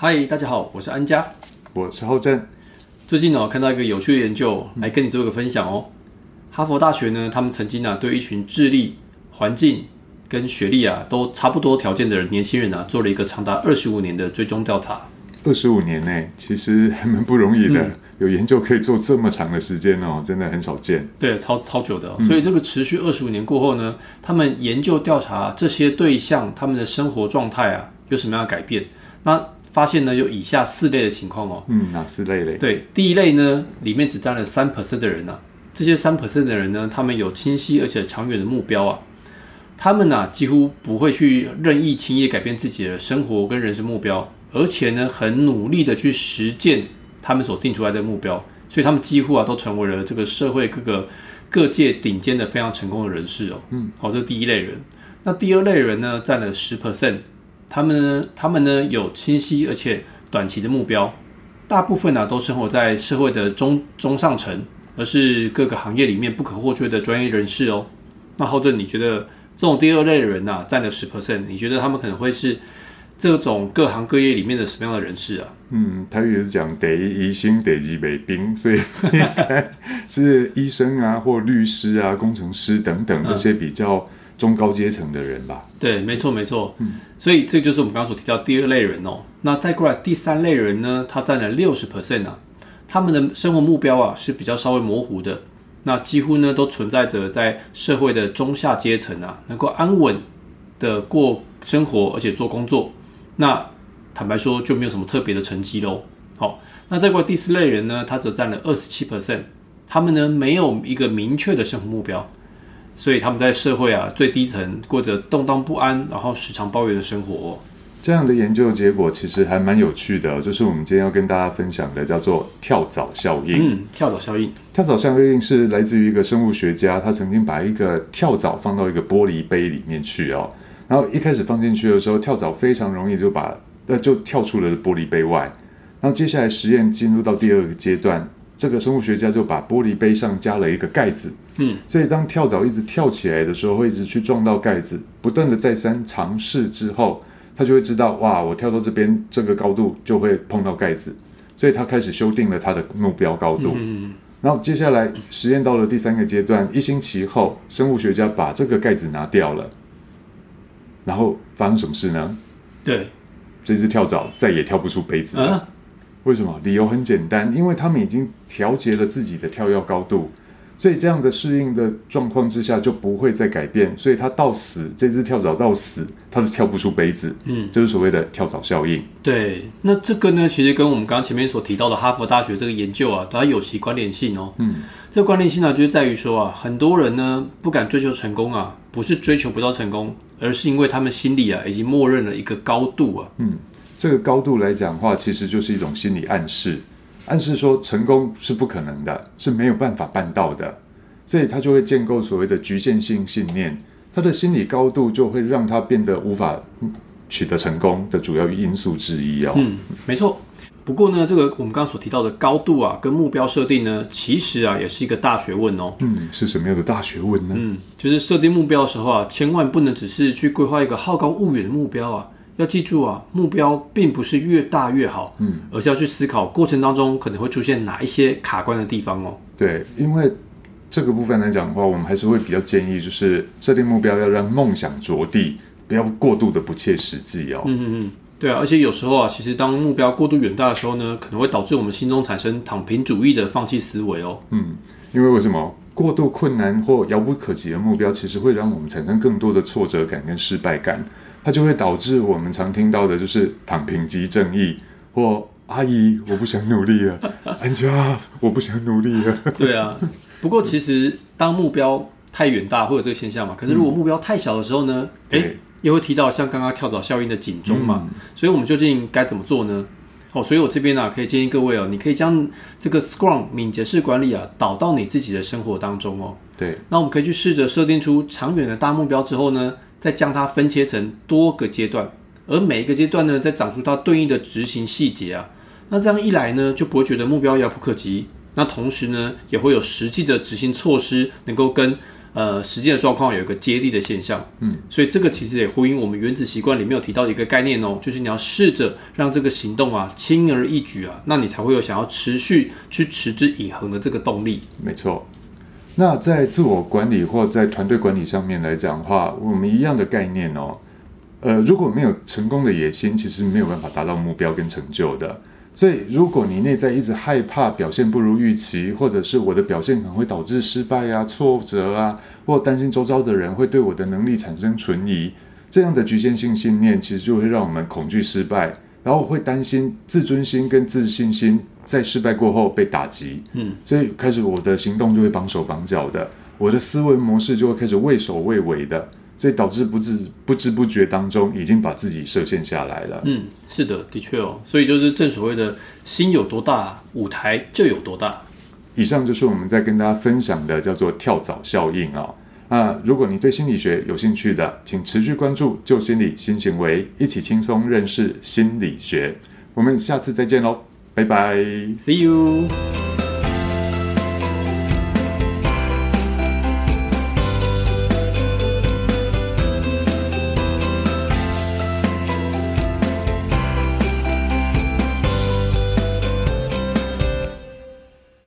嗨，大家好，我是安佳。我是浩正。最近呢，我看到一个有趣的研究，来跟你做一个分享哦。哈佛大学呢，他们曾经呢，对一群智力、环境跟学历啊都差不多条件的年轻人啊，做了一个长达二十五年的追踪调查。二十五年内，其实还蛮不容易的。有研究可以做这么长的时间哦，真的很少见。对，超超久的。所以这个持续二十五年过后呢，他们研究调查这些对象他们的生活状态啊，有什么样的改变？那发现呢，有以下四类的情况哦。嗯，哪四类嘞？对，第一类呢，里面只占了三 percent 的人呢。这些三 percent 的人呢，他们有清晰而且长远的目标啊。他们呢，几乎不会去任意轻易改变自己的生活跟人生目标。而且呢，很努力的去实践他们所定出来的目标，所以他们几乎啊都成为了这个社会各个各界顶尖的非常成功的人士哦。嗯，好，这是第一类人。那第二类人呢，占了十 percent，他们呢，他们呢有清晰而且短期的目标，大部分呢都生活在社会的中中上层，而是各个行业里面不可或缺的专业人士哦。那后者，你觉得这种第二类的人呐，占了十 percent，你觉得他们可能会是？这种各行各业里面的什么样的人士啊？嗯，他也是讲得一心得一北兵，所以是医生啊，或律师啊、工程师等等这些比较中高阶层的人吧。对，没错，没错。嗯，所以这就是我们刚刚所提到第二类人哦。那再过来第三类人呢？他占了六十 percent 啊，他们的生活目标啊是比较稍微模糊的。那几乎呢都存在着在社会的中下阶层啊，能够安稳的过生活，而且做工作。那坦白说就没有什么特别的成绩喽。好，那再过来第四类人呢，他则占了二十七 percent，他们呢没有一个明确的生活目标，所以他们在社会啊最低层过着动荡不安，然后时常抱怨的生活。这样的研究结果其实还蛮有趣的，就是我们今天要跟大家分享的叫做跳蚤效应。嗯，跳蚤效应，跳蚤效应是来自于一个生物学家，他曾经把一个跳蚤放到一个玻璃杯里面去哦。然后一开始放进去的时候，跳蚤非常容易就把呃就跳出了玻璃杯外。然后接下来实验进入到第二个阶段，这个生物学家就把玻璃杯上加了一个盖子。嗯，所以当跳蚤一直跳起来的时候，会一直去撞到盖子。不断的再三尝试之后，他就会知道哇，我跳到这边这个高度就会碰到盖子。所以他开始修订了他的目标高度。嗯，然后接下来实验到了第三个阶段，一星期后，生物学家把这个盖子拿掉了。然后发生什么事呢？对，这只跳蚤再也跳不出杯子了。为什么？理由很简单，因为他们已经调节了自己的跳跃高度，所以这样的适应的状况之下就不会再改变。所以他到死，这只跳蚤到死，它都跳不出杯子。嗯，这是所谓的跳蚤效应。对，那这个呢，其实跟我们刚刚前面所提到的哈佛大学这个研究啊，它有其关联性哦。嗯，这个关联性呢，就是在于说啊，很多人呢不敢追求成功啊。不是追求不到成功，而是因为他们心里啊已经默认了一个高度啊。嗯，这个高度来讲的话，其实就是一种心理暗示，暗示说成功是不可能的，是没有办法办到的，所以他就会建构所谓的局限性信念。他的心理高度就会让他变得无法取得成功的主要因素之一哦。嗯，没错。不过呢，这个我们刚刚所提到的高度啊，跟目标设定呢，其实啊，也是一个大学问哦。嗯，是什么样的大学问呢？嗯，就是设定目标的时候啊，千万不能只是去规划一个好高骛远的目标啊。要记住啊，目标并不是越大越好，嗯，而是要去思考过程当中可能会出现哪一些卡关的地方哦。对，因为这个部分来讲的话，我们还是会比较建议，就是设定目标要让梦想着地，不要过度的不切实际哦。嗯嗯嗯。对啊，而且有时候啊，其实当目标过度远大的时候呢，可能会导致我们心中产生躺平主义的放弃思维哦。嗯，因为为什么过度困难或遥不可及的目标，其实会让我们产生更多的挫折感跟失败感，它就会导致我们常听到的就是躺平即正义，或阿姨我不想努力了，安家我不想努力了。对啊，不过其实当目标太远大会有这个现象嘛，可是如果目标太小的时候呢，哎。也会提到像刚刚跳蚤效应的警钟嘛，所以我们究竟该怎么做呢？哦，所以我这边呢可以建议各位哦，你可以将这个 Scrum 敏捷式管理啊导到你自己的生活当中哦。对，那我们可以去试着设定出长远的大目标之后呢，再将它分切成多个阶段，而每一个阶段呢，再长出它对应的执行细节啊。那这样一来呢，就不会觉得目标遥不可及。那同时呢，也会有实际的执行措施，能够跟呃实际的状况有一个接力的现象。嗯，所以这个其实也呼应我们原子习惯里面有提到的一个概念哦，就是你要试着让这个行动啊轻而易举啊，那你才会有想要持续去持之以恒的这个动力。没错。那在自我管理或在团队管理上面来讲的话，我们一样的概念哦。呃，如果没有成功的野心，其实没有办法达到目标跟成就的。所以，如果你内在一直害怕表现不如预期，或者是我的表现可能会导致失败啊、挫折啊，或担心周遭的人会对我的能力产生存疑，这样的局限性信念，其实就会让我们恐惧失败，然后我会担心自尊心跟自信心在失败过后被打击。嗯，所以开始我的行动就会绑手绑脚的，我的思维模式就会开始畏首畏尾的。所以导致不知不知不觉当中，已经把自己设限下来了。嗯，是的，的确哦。所以就是正所谓的心有多大，舞台就有多大。以上就是我们在跟大家分享的，叫做跳蚤效应啊。那如果你对心理学有兴趣的，请持续关注旧心理新行为，一起轻松认识心理学。我们下次再见喽，拜拜，See you。